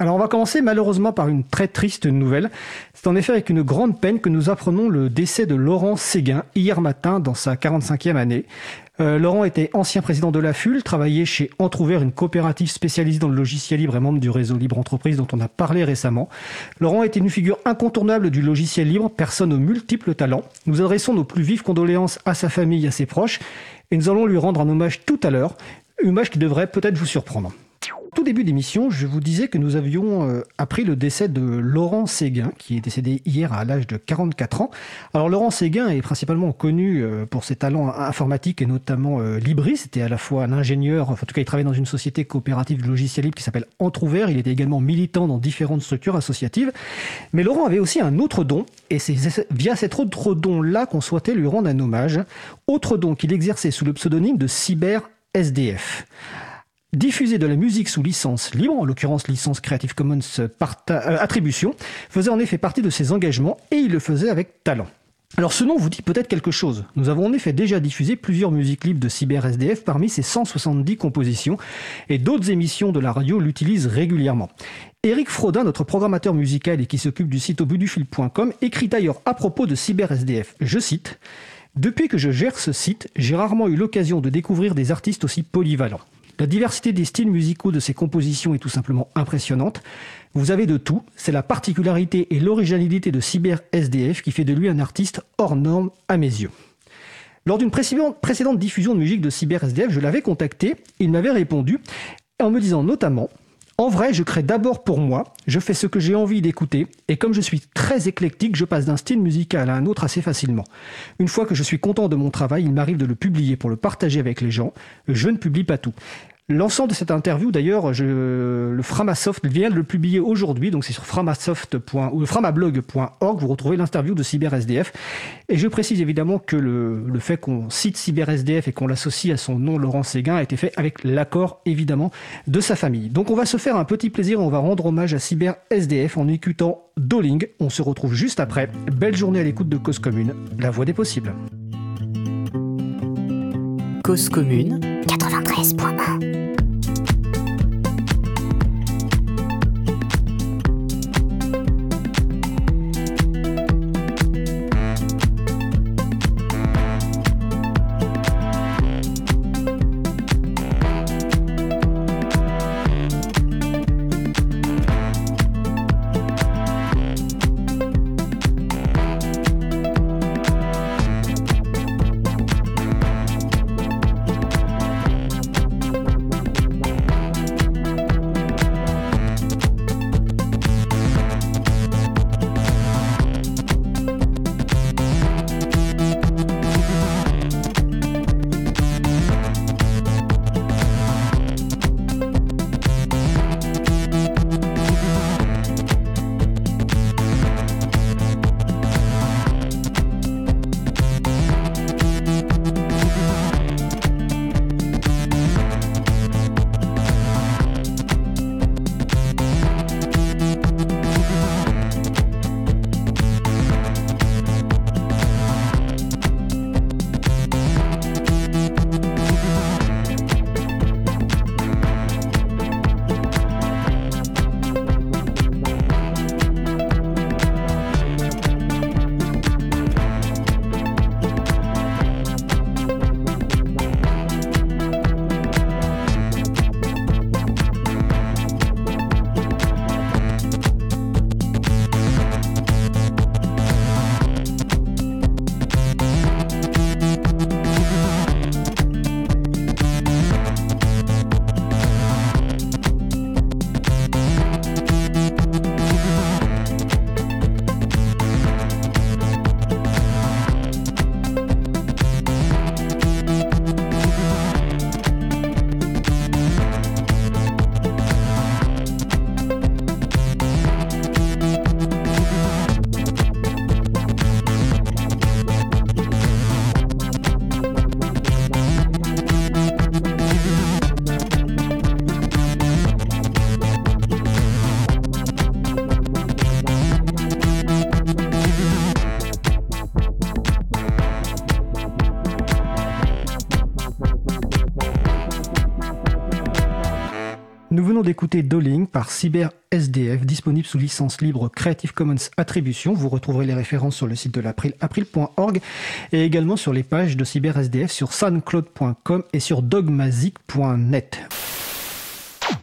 Alors on va commencer malheureusement par une très triste nouvelle. C'est en effet avec une grande peine que nous apprenons le décès de Laurent Séguin hier matin dans sa 45e année. Euh, Laurent était ancien président de la FUL, travaillait chez Entrouvert, une coopérative spécialisée dans le logiciel libre et membre du réseau Libre Entreprise dont on a parlé récemment. Laurent était une figure incontournable du logiciel libre, personne aux multiples talents. Nous adressons nos plus vives condoléances à sa famille et à ses proches et nous allons lui rendre un hommage tout à l'heure, hommage qui devrait peut-être vous surprendre tout début d'émission, je vous disais que nous avions euh, appris le décès de Laurent Séguin, qui est décédé hier à l'âge de 44 ans. Alors Laurent Séguin est principalement connu euh, pour ses talents informatiques et notamment euh, Libris. C'était à la fois un ingénieur, en tout cas il travaillait dans une société coopérative de logiciel libre qui s'appelle Entrouvert. Il était également militant dans différentes structures associatives. Mais Laurent avait aussi un autre don, et c'est via cet autre don-là qu'on souhaitait lui rendre un hommage. Autre don qu'il exerçait sous le pseudonyme de Cyber SDF. Diffuser de la musique sous licence libre, en l'occurrence licence Creative Commons euh, attribution, faisait en effet partie de ses engagements et il le faisait avec talent. Alors ce nom vous dit peut-être quelque chose. Nous avons en effet déjà diffusé plusieurs musiques libres de CyberSDF parmi ces 170 compositions et d'autres émissions de la radio l'utilisent régulièrement. Eric Frodin, notre programmateur musical et qui s'occupe du site au écrit d'ailleurs à propos de CyberSDF, je cite, Depuis que je gère ce site, j'ai rarement eu l'occasion de découvrir des artistes aussi polyvalents. La diversité des styles musicaux de ses compositions est tout simplement impressionnante. Vous avez de tout, c'est la particularité et l'originalité de Cyber SDF qui fait de lui un artiste hors norme à mes yeux. Lors d'une précédente diffusion de musique de Cyber SDF, je l'avais contacté, il m'avait répondu en me disant notamment en vrai, je crée d'abord pour moi, je fais ce que j'ai envie d'écouter, et comme je suis très éclectique, je passe d'un style musical à un autre assez facilement. Une fois que je suis content de mon travail, il m'arrive de le publier pour le partager avec les gens. Je ne publie pas tout. L'ensemble de cette interview, d'ailleurs, le Framasoft vient de le publier aujourd'hui, donc c'est sur framasoft. ou framablog.org, vous retrouvez l'interview de CyberSDF. Et je précise évidemment que le, le fait qu'on cite CyberSDF et qu'on l'associe à son nom Laurent Séguin a été fait avec l'accord, évidemment, de sa famille. Donc on va se faire un petit plaisir, on va rendre hommage à CyberSDF en écoutant Doling. On se retrouve juste après. Belle journée à l'écoute de Cause Commune, la voix des possibles. Cause Commune 93.1 d'écouter Dolling par CyberSDF, disponible sous licence libre Creative Commons Attribution. Vous retrouverez les références sur le site de l'April, april.org, et également sur les pages de CyberSDF sur soundcloud.com et sur dogmazic.net.